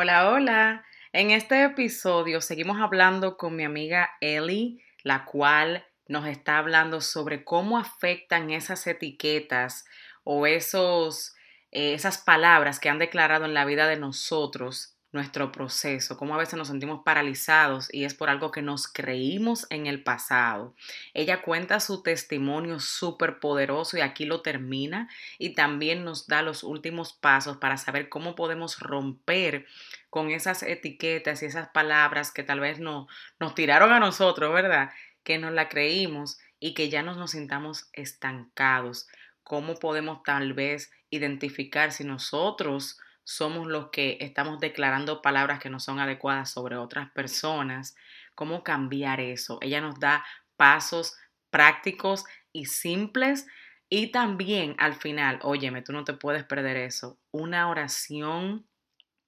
Hola, hola. En este episodio seguimos hablando con mi amiga Ellie, la cual nos está hablando sobre cómo afectan esas etiquetas o esos, eh, esas palabras que han declarado en la vida de nosotros nuestro proceso, cómo a veces nos sentimos paralizados y es por algo que nos creímos en el pasado. Ella cuenta su testimonio súper poderoso y aquí lo termina y también nos da los últimos pasos para saber cómo podemos romper con esas etiquetas y esas palabras que tal vez no, nos tiraron a nosotros, ¿verdad? Que nos la creímos y que ya no nos sintamos estancados. ¿Cómo podemos tal vez identificar si nosotros somos los que estamos declarando palabras que no son adecuadas sobre otras personas. ¿Cómo cambiar eso? Ella nos da pasos prácticos y simples y también al final, óyeme, tú no te puedes perder eso, una oración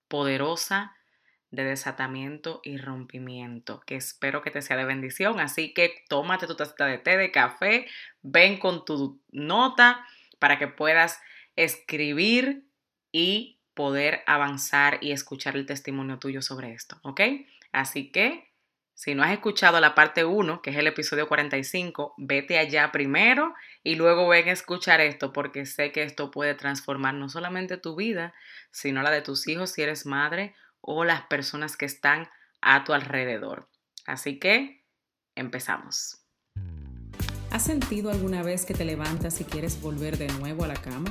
poderosa de desatamiento y rompimiento, que espero que te sea de bendición. Así que tómate tu taza de té, de café, ven con tu nota para que puedas escribir y poder avanzar y escuchar el testimonio tuyo sobre esto, ¿ok? Así que, si no has escuchado la parte 1, que es el episodio 45, vete allá primero y luego ven a escuchar esto, porque sé que esto puede transformar no solamente tu vida, sino la de tus hijos si eres madre o las personas que están a tu alrededor. Así que, empezamos. ¿Has sentido alguna vez que te levantas y quieres volver de nuevo a la cama?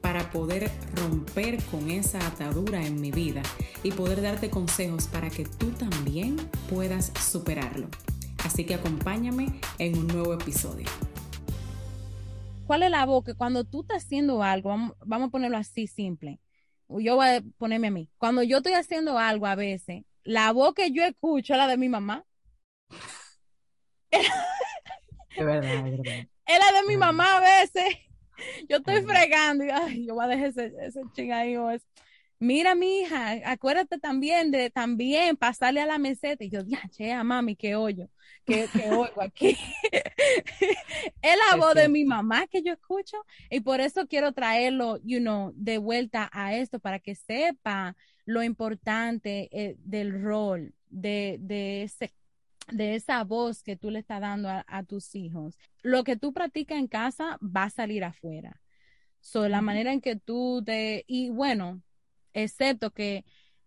para poder romper con esa atadura en mi vida y poder darte consejos para que tú también puedas superarlo. Así que acompáñame en un nuevo episodio. ¿Cuál es la voz que cuando tú estás haciendo algo, vamos, a ponerlo así simple, yo voy a ponerme a mí, cuando yo estoy haciendo algo a veces, la voz que yo escucho es la de mi mamá. Es verdad, es verdad. Es la de mi mamá a veces yo estoy fregando y ay, yo voy a dejar ese, ese ching ahí. Mira, mi hija, acuérdate también de también pasarle a la meseta. Y yo, ya, che, mami, qué hoyo, qué, qué oigo aquí. es la voz de mi mamá que yo escucho y por eso quiero traerlo, you know, de vuelta a esto para que sepa lo importante eh, del rol de, de ese de esa voz que tú le estás dando a, tus hijos. Lo que tú practicas en casa va a salir afuera. So, la manera en que tú te, y bueno, excepto que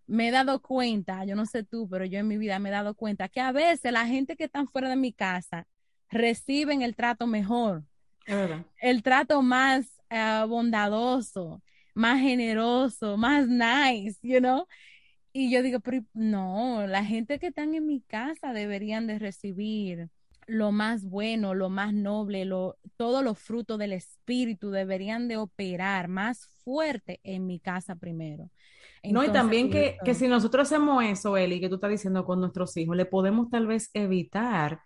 me he dado cuenta, yo no sé tú, pero yo en mi vida me he dado cuenta que a veces la gente que está fuera de mi casa reciben el trato mejor, el trato más eh, bondadoso, más generoso, más nice, you know. Y yo digo, pero no, la gente que están en mi casa deberían de recibir lo más bueno, lo más noble, lo, todos los frutos del espíritu deberían de operar más fuerte en mi casa primero. no, y también que, que, si nosotros hacemos eso, Eli, que tú estás diciendo con nuestros hijos, le podemos tal vez evitar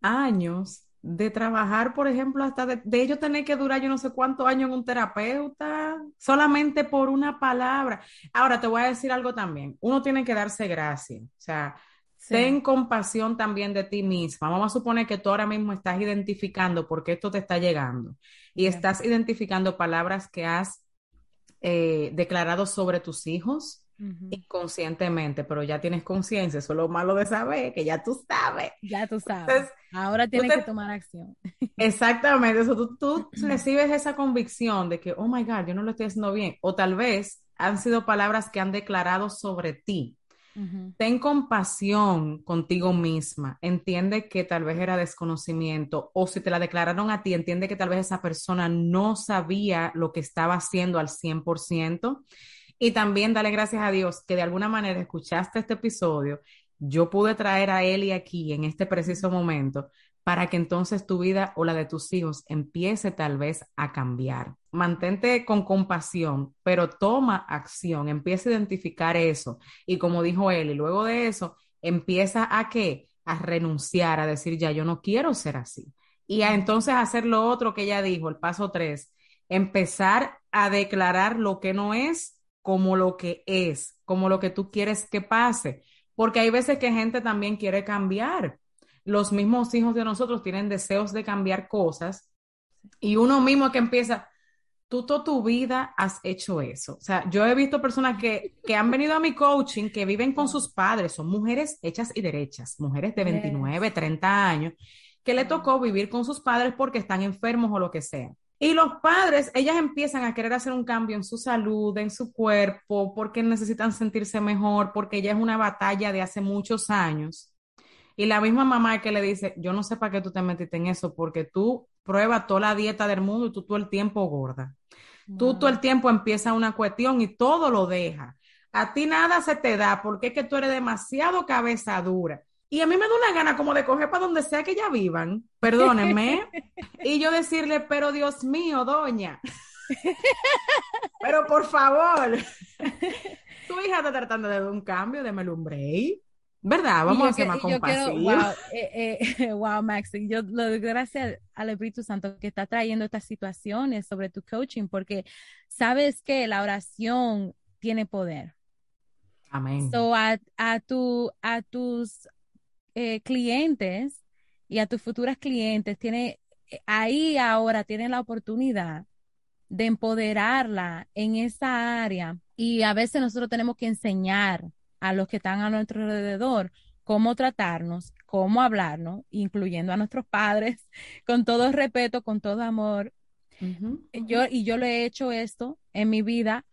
años de trabajar, por ejemplo, hasta de, ellos tener que durar yo no sé cuántos años en un terapeuta, solamente por una palabra. Ahora te voy a decir algo también, uno tiene que darse gracia, o sea, ten compasión también de ti misma. Vamos a suponer que tú ahora mismo estás identificando por qué esto te está llegando y estás identificando palabras que has eh, declarado sobre tus hijos inconscientemente, pero ya tienes conciencia, eso es lo malo de saber, que ya tú sabes. Ya tú sabes. Ahora tienes que tomar acción. Exactamente, eso tú, tú recibes esa convicción de que, oh my God, yo no lo estoy haciendo bien, o tal vez han sido palabras que han declarado sobre ti. Ten compasión contigo misma. Entiende que tal vez era desconocimiento o si te la declararon a ti, entiende que tal vez esa persona no sabía lo que estaba haciendo al 100% y también dale gracias a Dios que de alguna manera escuchaste este episodio. Yo pude traer a Eli aquí en este preciso momento para que entonces tu vida o la de tus hijos empiece tal vez a cambiar. Mantente con compasión, pero toma acción, empieza a identificar eso. Y como dijo Eli, luego de eso, empieza a qué? A renunciar, a decir, ya yo no quiero ser así. y a entonces hacer lo otro que ella dijo, el paso tres, empezar a declarar lo que no es como lo que es, como lo que tú quieres que pase, porque hay veces que gente también quiere cambiar. Los mismos hijos de nosotros tienen deseos de cambiar cosas y uno mismo que empieza, tú toda tu vida has hecho eso. O sea, yo he visto personas que, que han venido a mi coaching, que viven con sus padres, son mujeres hechas y derechas, mujeres de 29, 30 años, que le tocó vivir con sus padres porque están enfermos o lo que sea. Y los padres, ellas empiezan a querer hacer un cambio en su salud, en su cuerpo, porque necesitan sentirse mejor, porque ya es una batalla de hace muchos años. Y la misma mamá que le dice, yo no sé para qué tú te metiste en eso, porque tú pruebas toda la dieta del mundo y tú todo el tiempo gorda. Tú todo el tiempo empieza una cuestión y todo lo deja. A ti nada se te da porque es que tú eres demasiado cabeza dura. Y a mí me da una gana como de coger para donde sea que ya vivan, perdónenme, y yo decirle, pero Dios mío, doña, pero por favor, tu hija está tratando de dar un cambio, de melumbre, ¿verdad? Vamos a ser más compasivos. Wow, eh, eh, wow, Maxi, yo lo doy gracias al Espíritu Santo que está trayendo estas situaciones sobre tu coaching, porque sabes que la oración tiene poder. Amén. So a, a, tu, a tus eh, clientes y a tus futuras clientes, tiene, ahí ahora tienen la oportunidad de empoderarla en esa área y a veces nosotros tenemos que enseñar a los que están a nuestro alrededor cómo tratarnos, cómo hablarnos, incluyendo a nuestros padres, con todo respeto, con todo amor. Yo, y yo lo he hecho esto en mi vida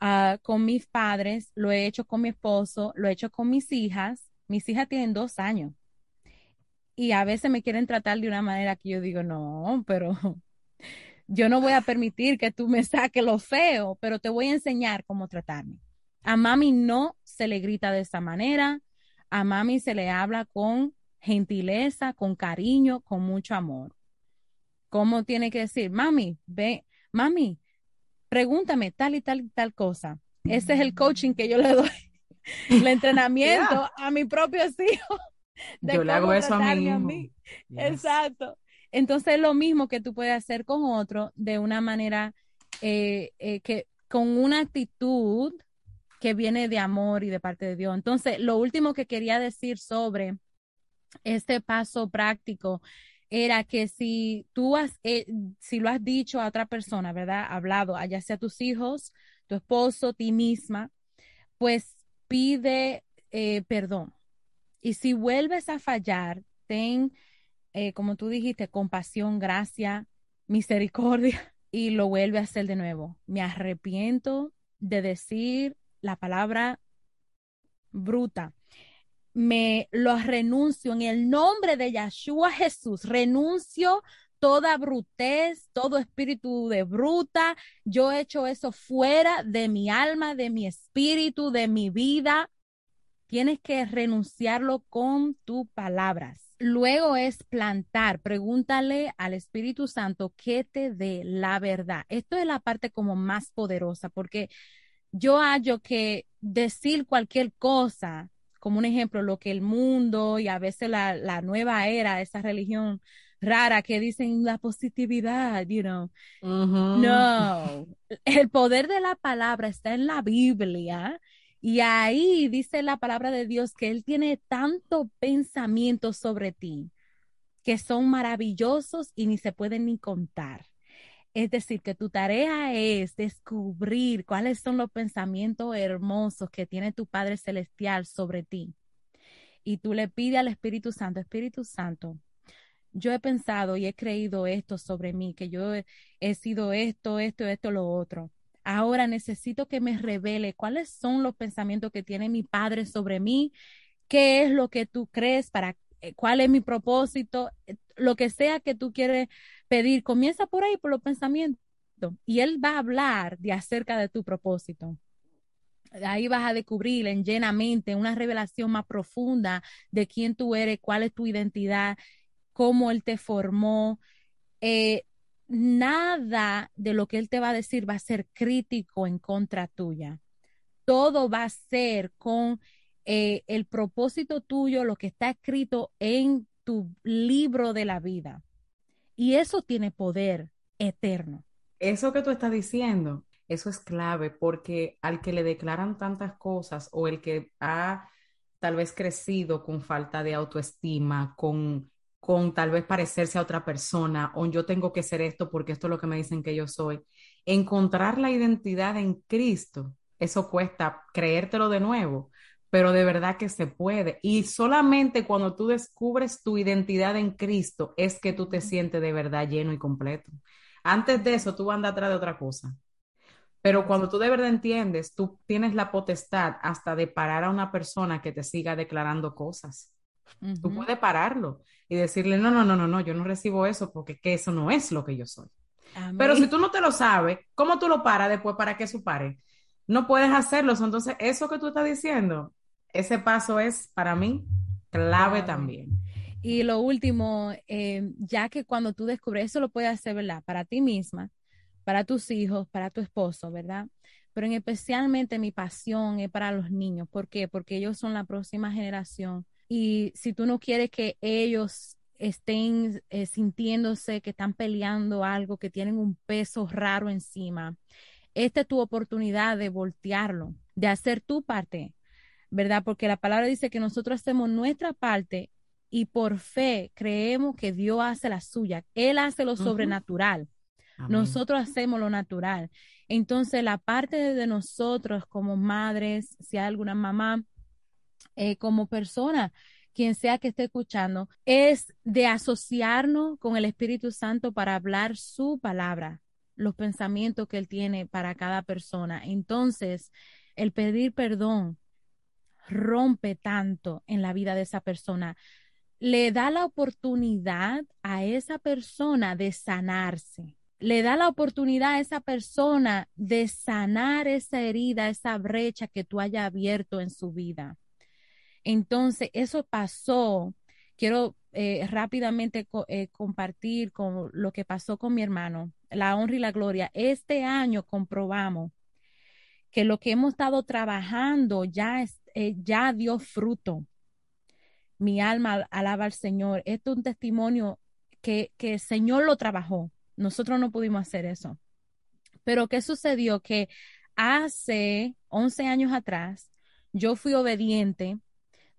uh, con mis padres, lo he hecho con mi esposo, lo he hecho con mis hijas mis hijas tienen dos años y a veces me quieren tratar de una manera que yo digo, no, pero yo no voy a permitir que tú me saques lo feo, pero te voy a enseñar cómo tratarme. A mami no se le grita de esa manera, a mami se le habla con gentileza, con cariño, con mucho amor. ¿Cómo tiene que decir? Mami, ve, mami, pregúntame tal y tal y tal cosa. Ese es el coaching que yo le doy el entrenamiento a mi propio hijos. Yo le hago eso a mí. Exacto. Entonces, lo mismo que tú puedes hacer con otro de una manera eh, eh, que con una actitud que viene de amor y de parte de Dios. Entonces, lo último que quería decir sobre este paso práctico era que si tú has, eh, si lo has dicho a otra persona, ¿verdad? Hablado, ya sea tus hijos, tu esposo, ti misma, pues pide eh, perdón. Y si vuelves a fallar, ten, eh, como tú dijiste, compasión, gracia, misericordia y lo vuelve a hacer de nuevo. Me arrepiento de decir la palabra bruta. Me lo renuncio en el nombre de Yahshua Jesús. Renuncio toda brutez, todo espíritu de bruta. Yo he hecho eso fuera de mi alma, de mi espíritu, de mi vida. Tienes que renunciarlo con tus palabras. Luego es plantar. Pregúntale al Espíritu Santo que te dé la verdad. Esto es la parte como más poderosa porque yo hallo que decir cualquier cosa, como un ejemplo, lo que el mundo y a veces la, la nueva era, esa religión rara que dicen la positividad, you know. No, el poder de la palabra está en la Biblia y ahí dice la palabra de Dios que Él tiene tanto pensamiento sobre ti que son maravillosos y ni se pueden ni contar. Es decir, que tu tarea es descubrir cuáles son los pensamientos hermosos que tiene tu Padre Celestial sobre ti. Y tú le pides al Espíritu Santo, Espíritu Santo, yo he pensado y he creído esto sobre mí, que yo he, sido esto, esto, esto, lo otro. Ahora necesito que me revele cuáles son los pensamientos que tiene mi padre sobre mí, qué es lo que tú crees para eh, cuál es mi propósito, eh, lo que sea que tú quieres pedir, comienza por ahí, por los pensamientos, y él va a hablar de acerca de tu propósito. Ahí vas a descubrir en llenamente una revelación más profunda de quién tú eres, cuál es tu identidad cómo Él te formó. Eh, nada de lo que Él te va a decir va a ser crítico en contra tuya. Todo va a ser con eh, el propósito tuyo, lo que está escrito en tu libro de la vida. Y eso tiene poder eterno. Eso que tú estás diciendo, eso es clave porque al que le declaran tantas cosas o el que ha tal vez crecido con falta de autoestima, con, con tal vez parecerse a otra persona, o yo tengo que ser esto porque esto es lo que me dicen que yo soy, encontrar la identidad en Cristo, eso cuesta creértelo de nuevo, pero de verdad que se puede. Y solamente cuando tú descubres tu identidad en Cristo es que tú te sientes de verdad lleno y completo. Antes de eso, tú andas atrás de otra cosa. Pero cuando tú de verdad entiendes, tú tienes la potestad hasta de parar a una persona que te siga declarando cosas. Tú puedes pararlo y decirle, no, no, no, no, no, yo no recibo eso porque que eso no es lo que yo soy. Pero si tú no te lo sabes, ¿cómo tú lo paras después para que eso pare? No puedes hacerlo. Entonces, eso que tú estás diciendo, ese paso es para mí clave también. Y lo último, eh, ya que cuando tú descubres, eso lo puedes hacer, ¿verdad? Para ti misma, para tus hijos, para tu esposo, ¿verdad? Pero en especialmente mi pasión es para los niños. ¿Por qué? Porque ellos son la próxima generación. Y si tú no quieres que ellos estén eh, sintiéndose que están peleando algo, que tienen un peso raro encima, esta es tu oportunidad de voltearlo, de hacer tu parte, ¿verdad? Porque la palabra dice que nosotros hacemos nuestra parte y por fe creemos que Dios hace la suya. Él hace lo sobrenatural. Nosotros hacemos lo natural. Entonces, la parte de nosotros como madres, si hay alguna mamá, eh, como persona, quien sea que esté escuchando, es de asociarnos con el Espíritu Santo para hablar su palabra, los pensamientos que Él tiene para cada persona. Entonces, el pedir perdón rompe tanto en la vida de esa persona. Le da la oportunidad a esa persona de sanarse le da la oportunidad a esa persona de sanar esa herida, esa brecha que tú hayas abierto en su vida. Entonces, eso pasó. Quiero eh, rápidamente eh, compartir con lo que pasó con mi hermano, la honra y la gloria. Este año comprobamos que lo que hemos estado trabajando ya, eh, ya dio fruto. Mi alma alaba al Señor. Esto es un testimonio que, que el Señor lo trabajó nosotros no pudimos hacer eso. Pero ¿qué sucedió? Que hace 11 años atrás, yo fui obediente,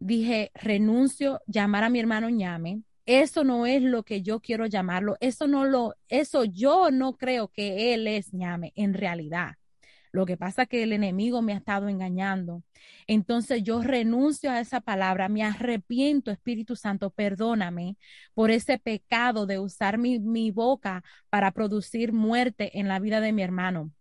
dije, renuncio, llamar a mi hermano ñame. Eso no es lo que yo quiero llamarlo. Eso no lo, eso yo no creo que él es ñame en realidad. Lo que pasa es que el enemigo me ha estado engañando. Entonces yo renuncio a esa palabra, me arrepiento, Espíritu Santo, perdóname por ese pecado de usar mi, mi boca para producir muerte en la vida de mi hermano.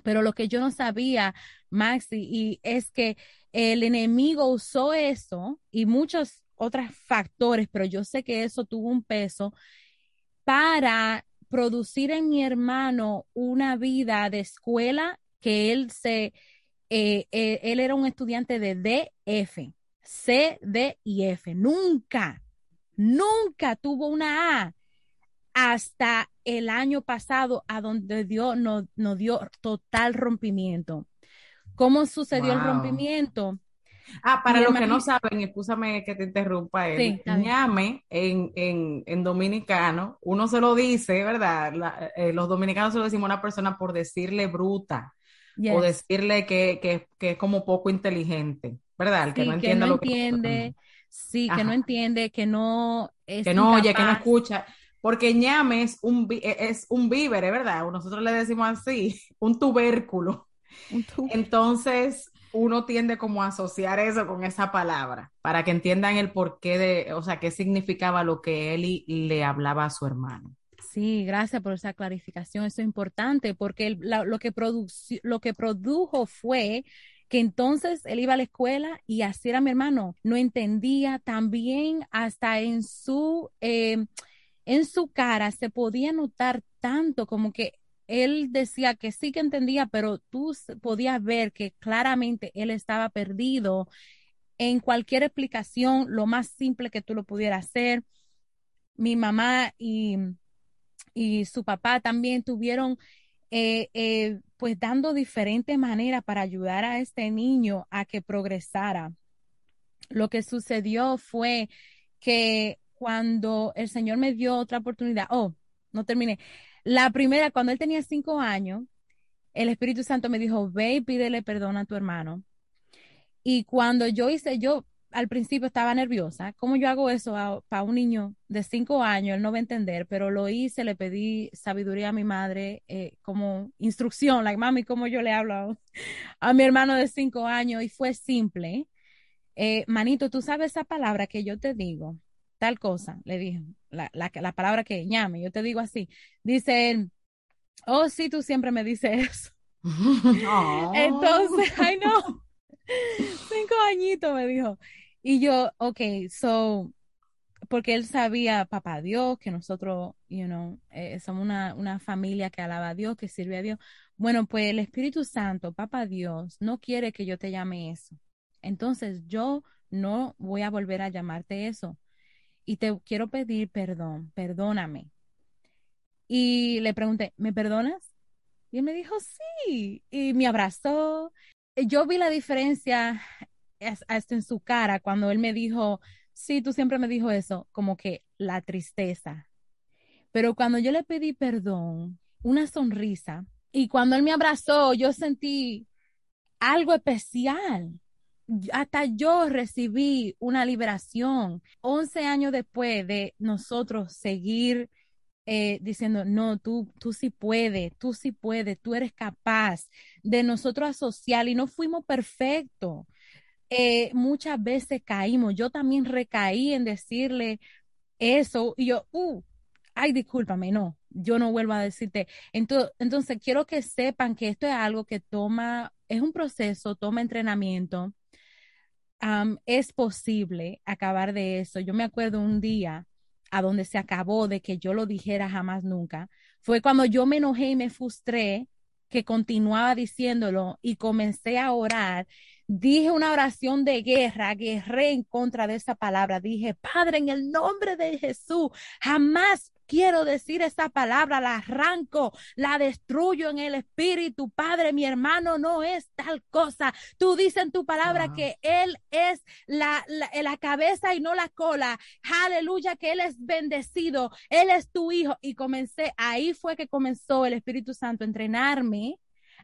Pero lo que yo no sabía, Maxi, y es que el enemigo usó eso y muchos otros factores, pero yo sé que eso tuvo un peso para producir en mi hermano una vida de escuela que él se, eh, eh, él era un estudiante de DF, C, D y F. Nunca, nunca tuvo una A hasta el año pasado, a donde Dios nos, dio total rompimiento. ¿Cómo sucedió el rompimiento? Ah, para los que no saben, escúchame que te interrumpa, el ñame en, en, en, dominicano, uno se lo dice, ¿verdad? Eh, los dominicanos se lo decimos a una persona por decirle bruta o decirle que, que, que, es como poco inteligente, ¿verdad? que no entiende lo que entiende, sí, que no entiende, que no es que no oye, que no escucha. Porque ñame es un, e, es un víver, ¿verdad? Nosotros le decimos así, un tubérculo. Entonces, uno tiende como a asociar eso con esa palabra, para que entiendan el porqué de, o sea, qué significaba lo que él le hablaba a su hermano. Sí, gracias por esa clarificación. Eso es importante porque lo, que lo que produjo fue que entonces él iba a la escuela y así era mi hermano. No entendía también hasta en su, eh, en su cara se podía notar tanto como que él decía que sí que entendía, pero tú podías ver que claramente él estaba perdido en cualquier explicación, lo más simple que tú lo pudieras hacer. Mi mamá y y su papá también tuvieron eh, eh, pues dando diferentes maneras para ayudar a este niño a que progresara. Lo que sucedió fue que cuando el Señor me dio otra oportunidad, oh, no terminé. La primera, cuando él tenía cinco años, el Espíritu Santo me dijo, ve y pídele perdón a tu hermano. Y cuando yo hice, yo al principio estaba nerviosa. ¿Cómo yo hago eso para un niño de cinco años? Él no va a entender, pero lo hice, le pedí sabiduría a mi madre eh, como instrucción, like, mami, ¿cómo yo le hablo a, mi hermano de cinco años? Y fue simple. Eh, manito, tú sabes esa palabra que yo te digo, tal cosa, le dije, la, la, la palabra que llame, yo te digo así. Dice él, oh, sí, tú siempre me dices eso. Entonces, ay no, cinco añitos me dijo. Y yo, ok, so, porque él sabía, papá Dios, que nosotros, you know, eh, somos una, una, familia que alaba a Dios, que sirve a Dios. Bueno, pues el Espíritu Santo, papá Dios, no quiere que yo te llame eso. Entonces yo no voy a volver a llamarte eso. Y te quiero pedir perdón, perdóname. Y le pregunté, ¿me perdonas? Y él me dijo, sí. Y me abrazó. Yo vi la diferencia hasta en su cara cuando él me dijo, sí, tú siempre me dijo eso, como que la tristeza. Pero cuando yo le pedí perdón, una sonrisa, y cuando él me abrazó, yo sentí algo especial. Hasta yo recibí una liberación. Once años después de nosotros seguir eh, diciendo, no, tú, tú sí puedes, tú sí puedes, tú eres capaz de nosotros asociar y no fuimos perfectos. Eh, muchas veces caímos. Yo también recaí en decirle eso y yo, uh, ay, discúlpame, no, yo no vuelvo a decirte. Entonces, entonces, quiero que sepan que esto es algo que toma, es un proceso, toma entrenamiento. Es posible acabar de eso. Yo me acuerdo un día a donde se acabó de que yo lo dijera jamás nunca, fue cuando yo me enojé y me frustré que continuaba diciéndolo y comencé a orar dije una oración de guerra, guerré en contra de esa palabra. Dije, Padre, en el nombre de Jesús, jamás quiero decir esa palabra, la arranco, la destruyo en el espíritu. Padre, mi hermano no es tal cosa. Tú dices en tu palabra que Él es la, la, la, cabeza y no la cola. Aleluya, que Él es bendecido. Él es tu hijo. Y comencé, ahí fue que comenzó el Espíritu Santo a entrenarme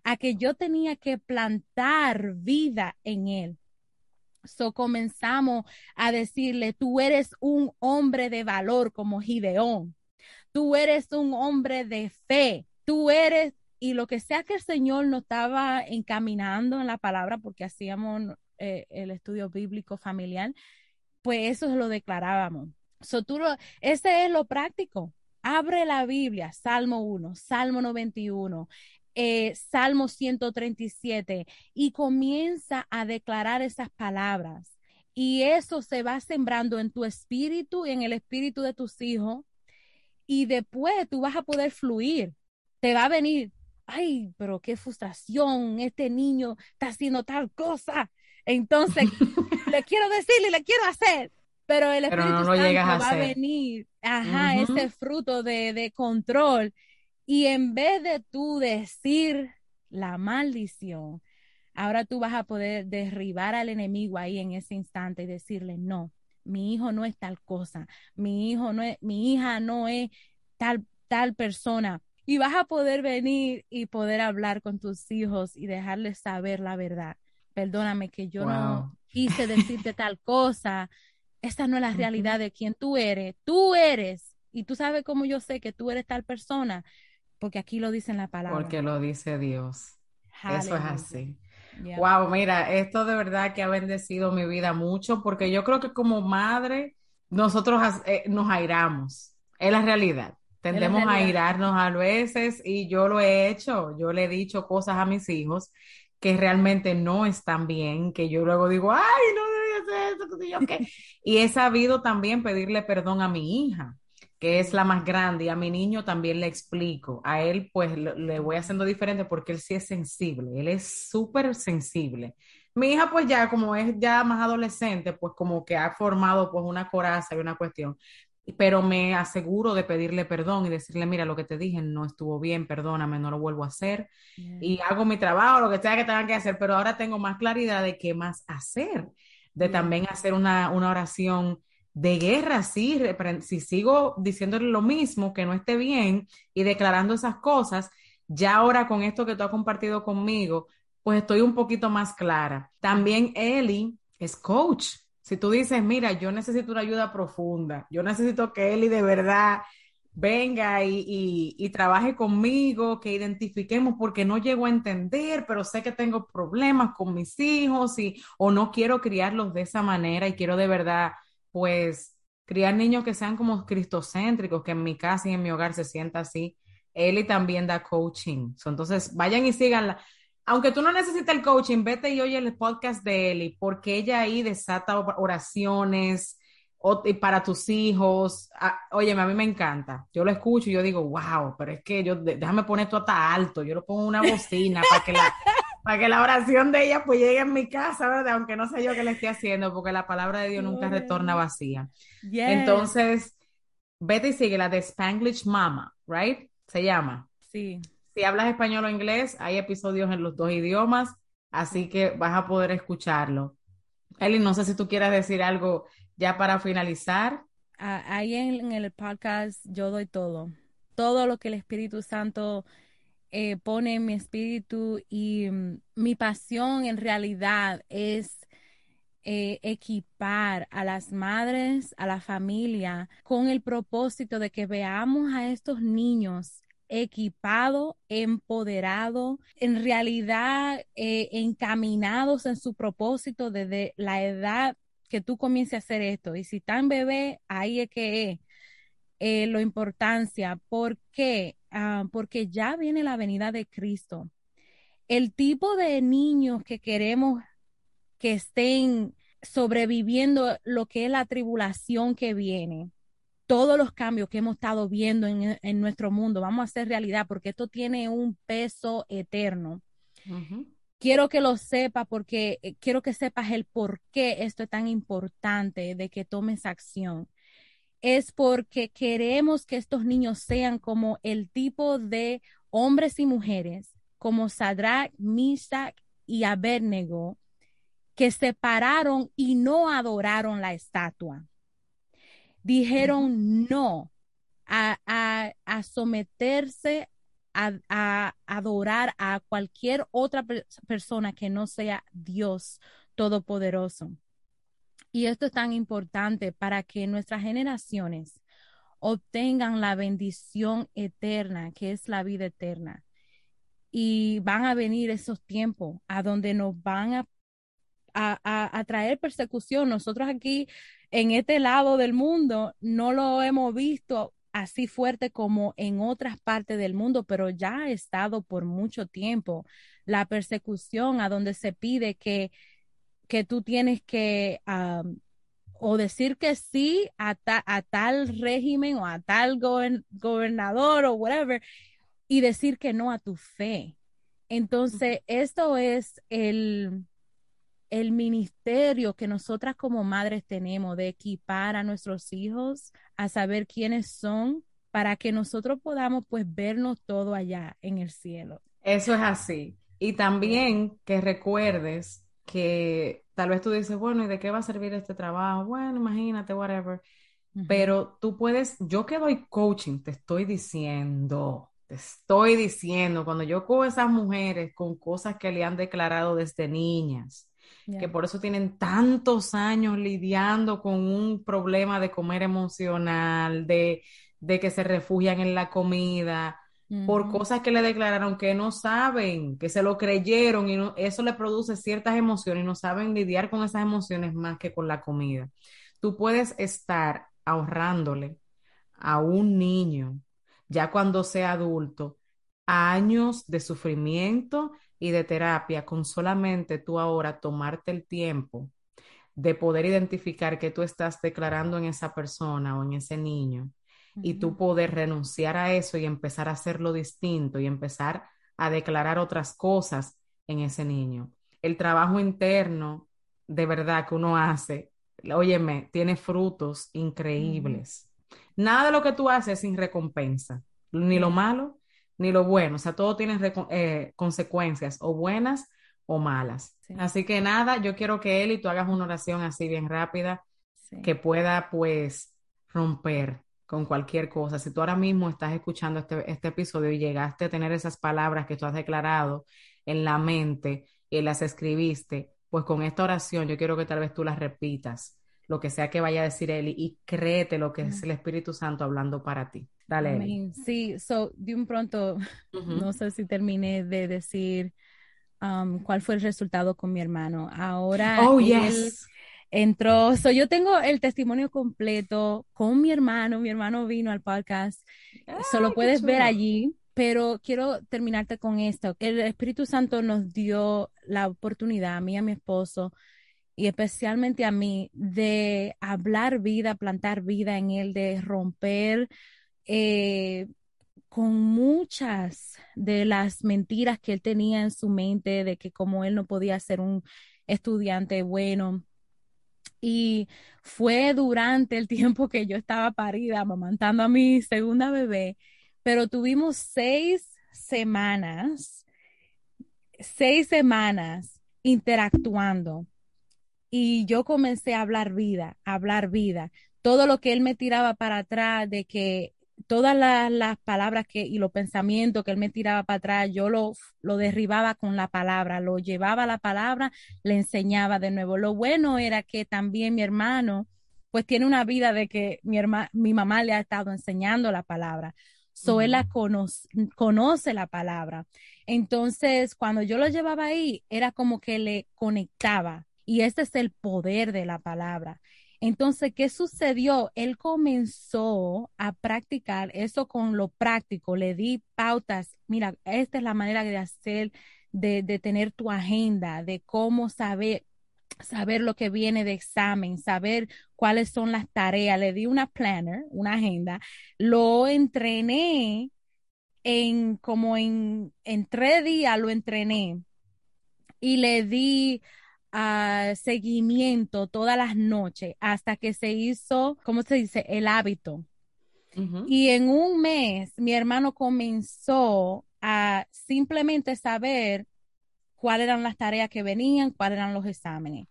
a que yo tenía que plantar vida en él. So comenzamos a decirle, tú eres un hombre de valor como Gideón, tú eres un hombre de fe, tú eres, y lo que sea que el Señor nos estaba encaminando en la palabra, porque hacíamos eh, el estudio bíblico familiar, pues eso lo declarábamos. So, tú ese es lo práctico. Abre la Biblia, Salmo 1, Salmo 91, eh, Salmo 137 y comienza a declarar esas palabras. Y eso se va sembrando en tu espíritu y en el espíritu de tus hijos. Y después tú vas a poder fluir. Te va a venir, ay, pero qué frustración, este niño está haciendo tal cosa. Entonces, le quiero decirle, le quiero hacer, pero el Espíritu Santo va a venir, ajá, ese fruto de, de control y en vez de tú decir la maldición, ahora tú vas a poder derribar al enemigo ahí en ese instante y decirle, no, mi hijo no es tal cosa, mi hijo no es, mi hija no es tal, tal persona. Y vas a poder venir y poder hablar con tus hijos y dejarles saber la verdad. Perdóname que yo no quise decirte tal cosa. Esta no es la realidad de quien tú eres. Tú eres. Y tú sabes cómo yo sé que tú eres tal persona porque aquí lo dice en la palabra. Porque lo dice Dios. Eso es así. Wow, mira, esto de verdad que ha bendecido mi vida mucho, porque yo creo que como madre nosotros eh, nos airamos. Es la realidad. Tendemos a airarnos a veces y yo lo he hecho. Yo le he dicho cosas a mis hijos que realmente no están bien, que yo luego digo, ay, no debía hacer eso, y he sabido también pedirle perdón a mi hija que es la más grande, y a mi niño también le explico. A él, pues, le voy haciendo diferente porque él sí es sensible, él es súper sensible. Mi hija, pues, ya como es ya más adolescente, pues, como que ha formado, pues, una coraza y una cuestión. Pero me aseguro de pedirle perdón y decirle, mira, lo que te dije no estuvo bien, perdóname, no lo vuelvo a hacer. Y hago mi trabajo, lo que sea que tengan que hacer, pero ahora tengo más claridad de qué más hacer, de también hacer una, una oración de guerra, sí, si sigo diciéndole lo mismo, que no esté bien y declarando esas cosas, ya ahora con esto que tú has compartido conmigo, pues estoy un poquito más clara. También Eli es coach. Si tú dices, mira, yo necesito una ayuda profunda, yo necesito que Eli de verdad venga y, trabaje conmigo, que identifiquemos porque no llego a entender, pero sé que tengo problemas con mis hijos y o no quiero criarlos de esa manera y quiero de verdad, pues, criar niños que sean como cristocéntricos, que en mi casa y en mi hogar se sienta así. Eli también da coaching. entonces, vayan y síganla. Aunque tú no necesites el coaching, vete y oye el podcast de Eli, porque ella ahí desata oraciones, para tus hijos. oye, a mí me encanta. Yo lo escucho y yo digo, wow, pero es que yo, déjame poner esto hasta alto. Yo lo pongo una bocina para que la, para que la oración de ella pues llegue en mi casa, ¿verdad? Aunque no sé yo qué le esté haciendo, porque la palabra de Dios nunca retorna vacía. Entonces, vete y sigue la de Spanglish Mama, ¿right? Se llama. Sí. Si hablas español o inglés, hay episodios en los dos idiomas, así que vas a poder escucharlo. Eli, no sé si tú quieras decir algo ya para finalizar. ahí en, el podcast yo doy todo, todo lo que el Espíritu Santo eh, pone en mi espíritu y mm, mi pasión en realidad es eh, equipar a las madres, a la familia, con el propósito de que veamos a estos niños equipados, empoderados, en realidad eh, encaminados en su propósito desde la edad que tú comiences a hacer esto. Y si están bebé, ahí es que es lo importancia. ¿Por Ah, porque ya viene la venida de Cristo. El tipo de niños que queremos que estén sobreviviendo lo que es la tribulación que viene, todos los cambios que hemos estado viendo en, nuestro mundo, vamos a hacer realidad porque esto tiene un peso eterno quiero que lo sepa porque eh, quiero que sepas el por qué esto es tan importante de que tomes acción. Es porque queremos que estos niños sean como el tipo de hombres y mujeres, como Sadrach, Mishach y Abednego, que se pararon y no adoraron la estatua. Dijeron no a, a someterse a, adorar a cualquier otra persona que no sea Dios Todopoderoso. Y esto es tan importante para que nuestras generaciones obtengan la bendición eterna, que es la vida eterna. Y van a venir esos tiempos a donde nos van a, a, a, traer persecución. Nosotros aquí en este lado del mundo no lo hemos visto así fuerte como en otras partes del mundo, pero ya ha estado por mucho tiempo la persecución a donde se pide que, que tú tienes que o decir que sí a, a, tal régimen o a tal gobernador o whatever y decir que no a tu fe. Entonces, esto es el, el ministerio que nosotras como madres tenemos de equipar a nuestros hijos a saber quiénes son para que nosotros podamos pues vernos todo allá en el cielo. Eso es así. Y también que recuerdes que tal vez tú dices, bueno, ¿y de qué va a servir este trabajo? Bueno, imagínate, whatever. Pero tú puedes, yo que doy coaching, te estoy diciendo, te estoy diciendo, cuando yo cojo a esas mujeres con cosas que le han declarado desde niñas, que por eso tienen tantos años lidiando con un problema de comer emocional, de, que se refugian en la comida, por cosas que le declararon que no saben, que se lo creyeron y eso le produce ciertas emociones y no saben lidiar con esas emociones más que con la comida. Tú puedes estar ahorrándole a un niño, ya cuando sea adulto, años de sufrimiento y de terapia con solamente tú ahora tomarte el tiempo de poder identificar que tú estás declarando en esa persona o en ese niño y tú poder renunciar a eso y empezar a hacerlo distinto y empezar a declarar otras cosas en ese niño. El trabajo interno de verdad que uno hace, óyeme, tiene frutos increíbles. Nada de lo que tú haces sin recompensa, ni lo malo ni lo bueno, o sea, todo tiene eh, consecuencias o buenas o malas. Así que nada, yo quiero que él y tú hagas una oración así bien rápida que pueda pues romper con cualquier cosa. Si tú ahora mismo estás escuchando este, este episodio y llegaste a tener esas palabras que tú has declarado en la mente y las escribiste, pues con esta oración yo quiero que tal vez tú las repitas, lo que sea que vaya a decir él y créete lo que es el Espíritu Santo hablando para ti. Dale. Sí, so de un pronto, no sé si terminé de decir um, cuál fue el resultado con mi hermano. Ahora oh, yes entró, so yo tengo el testimonio completo con mi hermano, mi hermano vino al podcast, solo puedes ver allí, pero quiero terminarte con esto. El Espíritu Santo nos dio la oportunidad, a mí y a mi esposo, y especialmente a mí, de hablar vida, plantar vida en él, de romper eh, con muchas de las mentiras que él tenía en su mente, de que como él no podía ser un estudiante bueno, y fue durante el tiempo que yo estaba parida, amamantando a mi segunda bebé, pero tuvimos seis semanas, seis semanas interactuando. Y yo comencé a hablar vida, a hablar vida. Todo lo que él me tiraba para atrás de que todas las, palabras que, y los pensamientos que él me tiraba para atrás, yo lo, lo derribaba con la palabra, lo llevaba a la palabra, le enseñaba de nuevo. Lo bueno era que también mi hermano, pues tiene una vida de que mi, mi mamá le ha estado enseñando la palabra. So él la conoce, conoce la palabra. Entonces, cuando yo lo llevaba ahí, era como que le conectaba. Y este es el poder de la palabra. Entonces, ¿qué sucedió? Él comenzó a practicar eso con lo práctico, le di pautas, mira, esta es la manera de hacer, de, tener tu agenda, de cómo saber, saber lo que viene de examen, saber cuáles son las tareas. Le di una planner, una agenda, lo entrené en como en, en tres días, lo entrené y le di seguimiento todas las noches hasta que se hizo, ¿cómo se dice? El hábito. Y en un mes mi hermano comenzó a simplemente saber cuáles eran las tareas que venían, cuáles eran los exámenes.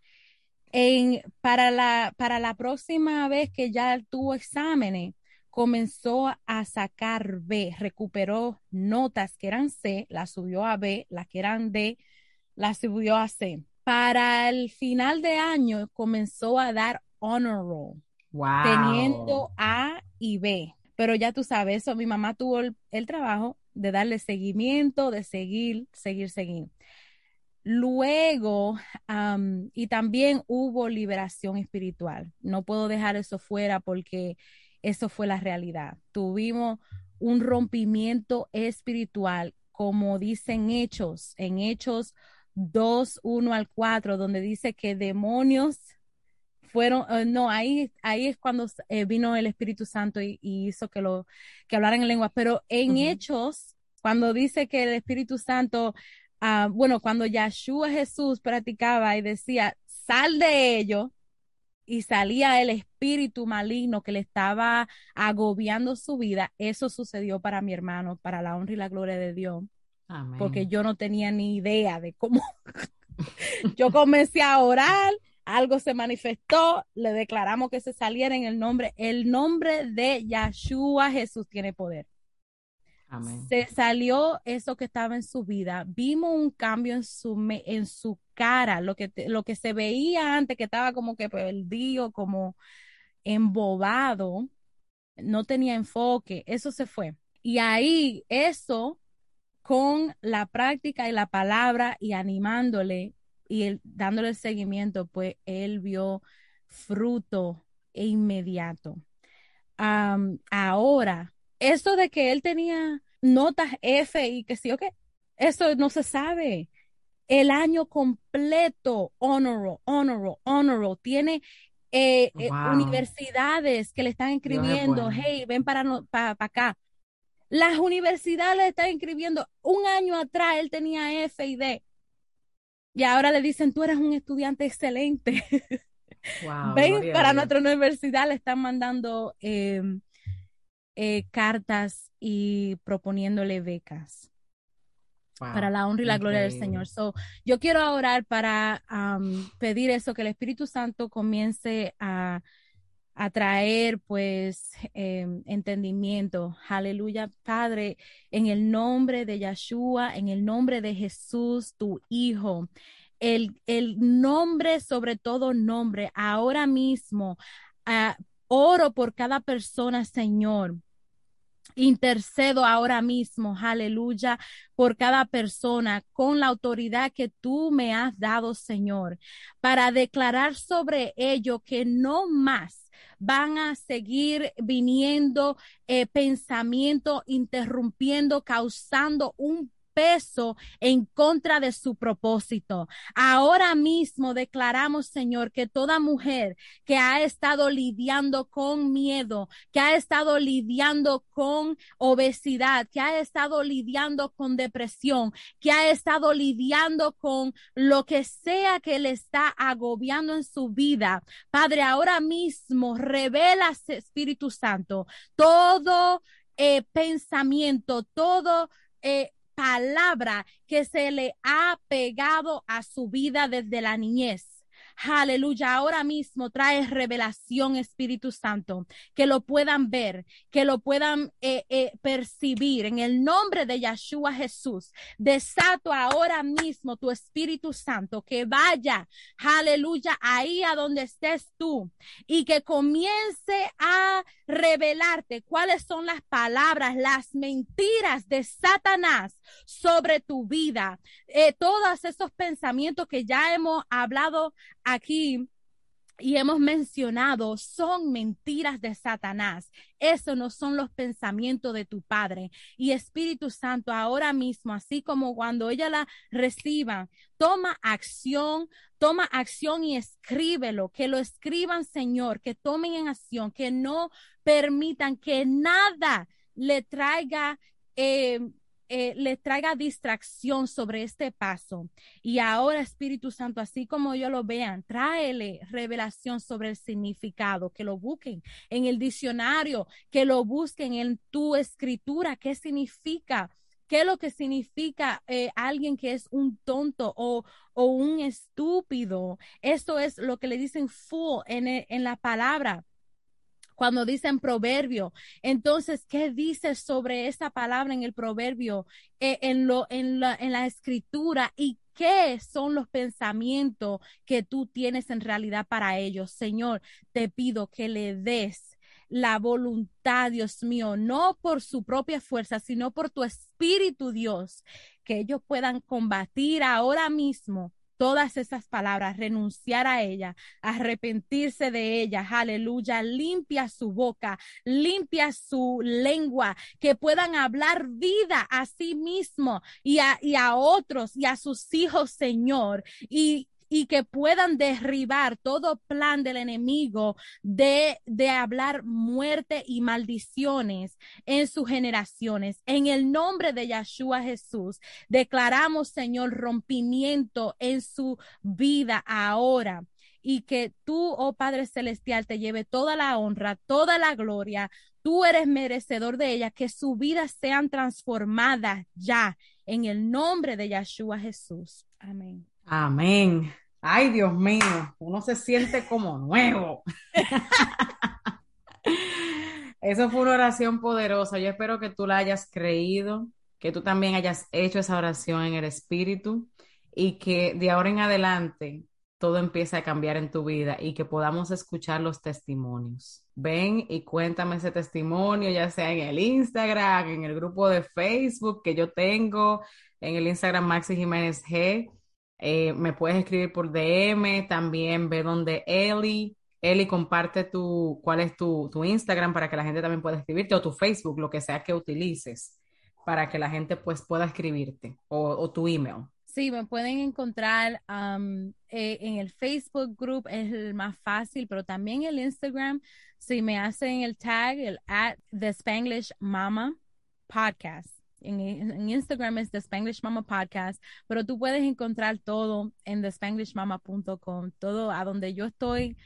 En, para, la, para la próxima vez que ya tuvo exámenes, comenzó a sacar B, recuperó notas que eran C, las subió a B, las que eran D, las subió a C para el final de año comenzó a dar honor roll, teniendo A y B. Pero ya tú sabes, eso mi mamá tuvo el, trabajo de darle seguimiento, de seguir, seguir, seguir. Luego, y también hubo liberación espiritual. No puedo dejar eso fuera porque eso fue la realidad. Tuvimos un rompimiento espiritual, como dicen hechos, en hechos 2, 1 al 4, donde dice que demonios fueron, eh, no, ahí, ahí es cuando eh, vino el Espíritu Santo y, hizo que lo, que hablaran en lengua, pero en Hechos, cuando dice que el Espíritu Santo, uh, bueno, cuando Yahshua Jesús practicaba y decía, sal de ello, y salía el espíritu maligno que le estaba agobiando su vida, eso sucedió para mi hermano, para la honra y la gloria de Dios porque yo no tenía ni idea de cómo. yo comencé a orar, algo se manifestó, le declaramos que se saliera en el nombre, el nombre de Yahshua Jesús tiene poder. Se salió eso que estaba en su vida, vimos un cambio en su, en su cara, lo que, lo que se veía antes, que estaba como que perdido, como embobado, no tenía enfoque, eso se fue. Y ahí eso con la práctica y la palabra y animándole y dándole el seguimiento, pues él vio fruto e inmediato. ahora, eso de que él tenía notas F y que sí o qué, eso no se sabe. El año completo, honor, honor, honor, tiene eh, eh, universidades que le están escribiendo, hey, ven para, para acá. Las universidades le están inscribiendo. Un año atrás él tenía F y D. Y ahora le dicen, tú eres un estudiante excelente. Ven para nuestra universidad, le están mandando em, eh, cartas y proponiéndole becas. Para la honra y la gloria del Señor. So, yo quiero orar para pedir eso, que el Espíritu Santo comience a a traer pues eh, entendimiento. Aleluya, Padre, en el nombre de Yeshua, en el nombre de Jesús, tu Hijo. El, el nombre sobre todo nombre, ahora mismo, uh, oro por cada persona, Señor, Intercedo ahora mismo, aleluya, por cada persona con la autoridad que tú me has dado, Señor, para declarar sobre ello que no más van a seguir viniendo eh, pensamiento, interrumpiendo, causando un peso en contra de su propósito. Ahora mismo declaramos, Señor, que toda mujer que ha estado lidiando con miedo, que ha estado lidiando con obesidad, que ha estado lidiando con depresión, que ha estado lidiando con lo que sea que le está agobiando en su vida, Padre, ahora mismo revela, Espíritu Santo, todo eh, pensamiento, todo eh, palabra que se le ha pegado a su vida desde la niñez. Aleluya, ahora mismo trae revelación Espíritu Santo, que lo puedan ver, que lo puedan eh, eh, percibir en el nombre de Yeshua Jesús. Desato ahora mismo tu Espíritu Santo, que vaya, aleluya, ahí a donde estés tú y que comience a revelarte cuáles son las palabras, las mentiras de Satanás sobre tu vida. Eh, todos esos pensamientos que ya hemos hablado aquí y hemos mencionado son mentiras de Satanás. Eso no son los pensamientos de tu Padre. Y Espíritu Santo, ahora mismo, así como cuando ella la reciba, toma acción, toma acción y escríbelo, que lo escriban, Señor, que tomen en acción, que no permitan que nada le traiga eh, eh, le traiga distracción sobre este paso. Y ahora, Espíritu Santo, así como yo lo vean, tráele revelación sobre el significado, que lo busquen en el diccionario, que lo busquen en tu escritura, qué significa. ¿Qué es lo que significa eh, alguien que es un tonto o, o, un estúpido? Eso es lo que le dicen fool en, en la palabra cuando dicen proverbio. Entonces, ¿qué dice sobre esa palabra en el proverbio, eh, en, lo, en, la, en la escritura y qué son los pensamientos que tú tienes en realidad para ellos? Señor, te pido que le des la voluntad, Dios mío, no por su propia fuerza, sino por tu espíritu, Dios, que ellos puedan combatir ahora mismo todas esas palabras, renunciar a ella, arrepentirse de ella, aleluya, limpia su boca, limpia su lengua, que puedan hablar vida a sí mismo y a, y a otros y a sus hijos, Señor, y, y que puedan derribar todo plan del enemigo de, de hablar muerte y maldiciones en sus generaciones. En el nombre de Yeshua Jesús, declaramos, Señor, rompimiento en su vida ahora y que tú, oh Padre Celestial, te lleve toda la honra, toda la gloria. Tú eres merecedor de ella, que su vida sean transformadas ya en el nombre de Yeshua Jesús. Amén. Amén. Ay, Dios mío, uno se siente como nuevo. Eso fue una oración poderosa. Yo espero que tú la hayas creído, que tú también hayas hecho esa oración en el Espíritu y que de ahora en adelante todo empiece a cambiar en tu vida y que podamos escuchar los testimonios. Ven y cuéntame ese testimonio, ya sea en el Instagram, en el grupo de Facebook que yo tengo, en el Instagram Maxi Jiménez G eh, me puedes escribir por DM, también ve donde Eli. Eli, comparte tu, cuál es tu, tu Instagram para que la gente también pueda escribirte o tu Facebook, lo que sea que utilices, para que la gente pues pueda escribirte o, tu email. Sí, me pueden encontrar eh, en el Facebook group, es el más fácil, pero también el Instagram, si me hacen el tag, el at The Spanglish Mama Podcast en, Instagram es The Spanglish Mama Podcast, pero tú puedes encontrar todo en thespanglishmama.com, todo a donde yo estoy,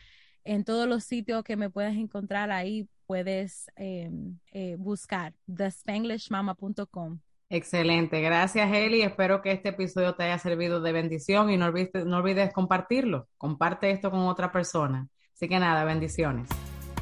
en todos los sitios que me puedes encontrar ahí, puedes em, eh, buscar thespanglishmama.com. Excelente, gracias Eli. Espero que este episodio te haya servido de bendición y no olvides, no olvides compartirlo. Comparte esto con otra persona. Así que nada, bendiciones.